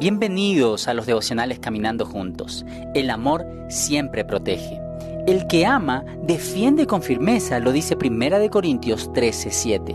Bienvenidos a los devocionales Caminando Juntos. El amor siempre protege. El que ama defiende con firmeza, lo dice Primera de Corintios 13:7.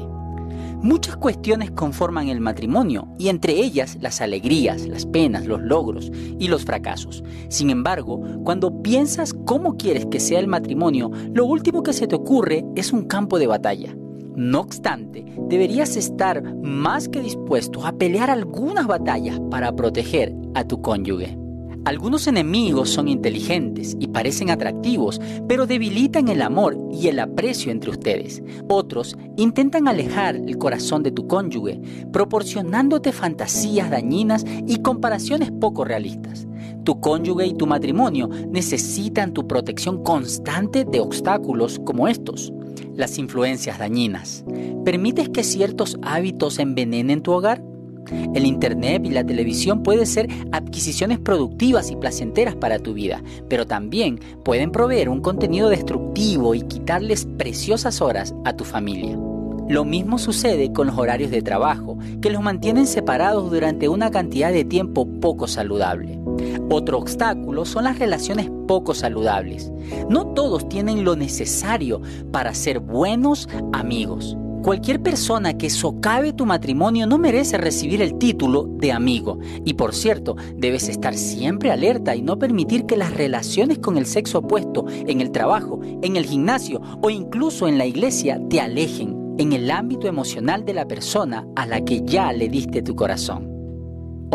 Muchas cuestiones conforman el matrimonio y entre ellas las alegrías, las penas, los logros y los fracasos. Sin embargo, cuando piensas cómo quieres que sea el matrimonio, lo último que se te ocurre es un campo de batalla. No obstante, deberías estar más que dispuesto a pelear algunas batallas para proteger a tu cónyuge. Algunos enemigos son inteligentes y parecen atractivos, pero debilitan el amor y el aprecio entre ustedes. Otros intentan alejar el corazón de tu cónyuge, proporcionándote fantasías dañinas y comparaciones poco realistas. Tu cónyuge y tu matrimonio necesitan tu protección constante de obstáculos como estos las influencias dañinas. ¿Permites que ciertos hábitos envenenen tu hogar? El Internet y la televisión pueden ser adquisiciones productivas y placenteras para tu vida, pero también pueden proveer un contenido destructivo y quitarles preciosas horas a tu familia. Lo mismo sucede con los horarios de trabajo, que los mantienen separados durante una cantidad de tiempo poco saludable. Otro obstáculo son las relaciones poco saludables. No todos tienen lo necesario para ser buenos amigos. Cualquier persona que socave tu matrimonio no merece recibir el título de amigo. Y por cierto, debes estar siempre alerta y no permitir que las relaciones con el sexo opuesto en el trabajo, en el gimnasio o incluso en la iglesia te alejen en el ámbito emocional de la persona a la que ya le diste tu corazón.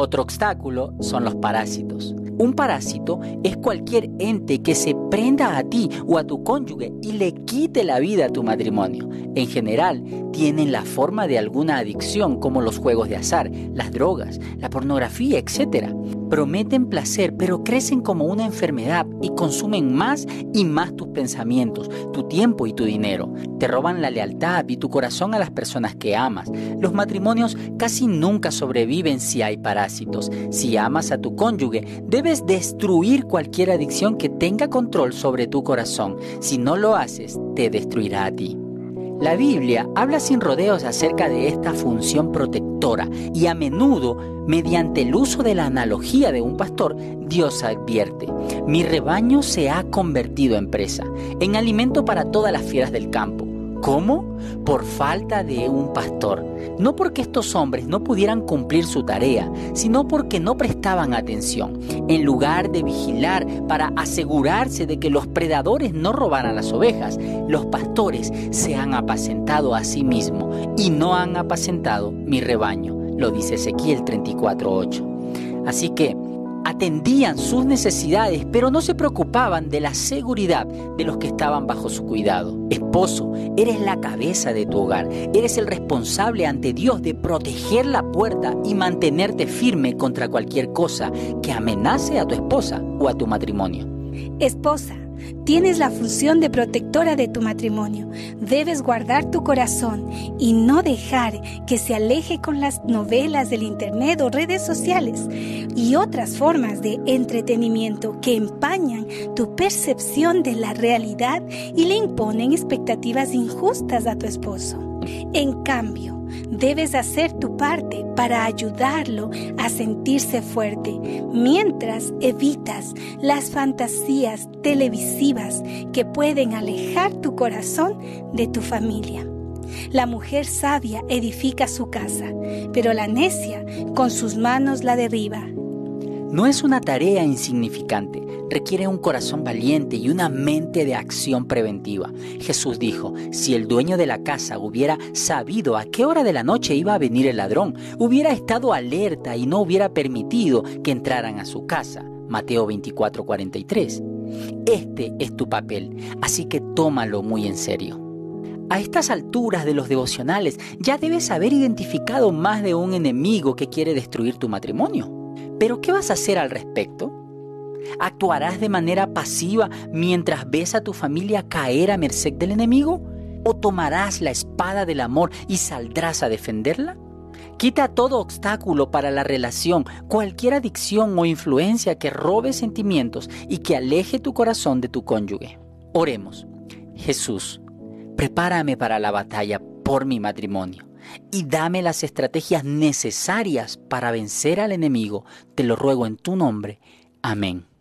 Otro obstáculo son los parásitos. Un parásito es cualquier ente que se prenda a ti o a tu cónyuge y le quite la vida a tu matrimonio. En general, tienen la forma de alguna adicción como los juegos de azar, las drogas, la pornografía, etc. Prometen placer, pero crecen como una enfermedad y consumen más y más tus pensamientos, tu tiempo y tu dinero. Te roban la lealtad y tu corazón a las personas que amas. Los matrimonios casi nunca sobreviven si hay parásitos. Si amas a tu cónyuge, debes destruir cualquier adicción que tenga control sobre tu corazón. Si no lo haces, te destruirá a ti. La Biblia habla sin rodeos acerca de esta función y a menudo, mediante el uso de la analogía de un pastor, Dios advierte, mi rebaño se ha convertido en presa, en alimento para todas las fieras del campo. ¿Cómo? Por falta de un pastor. No porque estos hombres no pudieran cumplir su tarea, sino porque no prestaban atención. En lugar de vigilar para asegurarse de que los predadores no robaran las ovejas, los pastores se han apacentado a sí mismos y no han apacentado mi rebaño, lo dice Ezequiel 34.8. Así que, atendían sus necesidades, pero no se preocupaban de la seguridad de los que estaban bajo su cuidado. Esposo, eres la cabeza de tu hogar, eres el responsable ante Dios de proteger la puerta y mantenerte firme contra cualquier cosa que amenace a tu esposa o a tu matrimonio. Esposa, Tienes la función de protectora de tu matrimonio. Debes guardar tu corazón y no dejar que se aleje con las novelas del Internet o redes sociales y otras formas de entretenimiento que empañan tu percepción de la realidad y le imponen expectativas injustas a tu esposo. En cambio, debes hacer tu parte para ayudarlo a sentirse fuerte, mientras evitas las fantasías televisivas que pueden alejar tu corazón de tu familia. La mujer sabia edifica su casa, pero la necia con sus manos la derriba. No es una tarea insignificante, requiere un corazón valiente y una mente de acción preventiva. Jesús dijo, si el dueño de la casa hubiera sabido a qué hora de la noche iba a venir el ladrón, hubiera estado alerta y no hubiera permitido que entraran a su casa. Mateo 24:43. Este es tu papel, así que tómalo muy en serio. A estas alturas de los devocionales ya debes haber identificado más de un enemigo que quiere destruir tu matrimonio. Pero ¿qué vas a hacer al respecto? ¿Actuarás de manera pasiva mientras ves a tu familia caer a merced del enemigo? ¿O tomarás la espada del amor y saldrás a defenderla? Quita todo obstáculo para la relación, cualquier adicción o influencia que robe sentimientos y que aleje tu corazón de tu cónyuge. Oremos. Jesús, prepárame para la batalla por mi matrimonio y dame las estrategias necesarias para vencer al enemigo. Te lo ruego en tu nombre. Amén.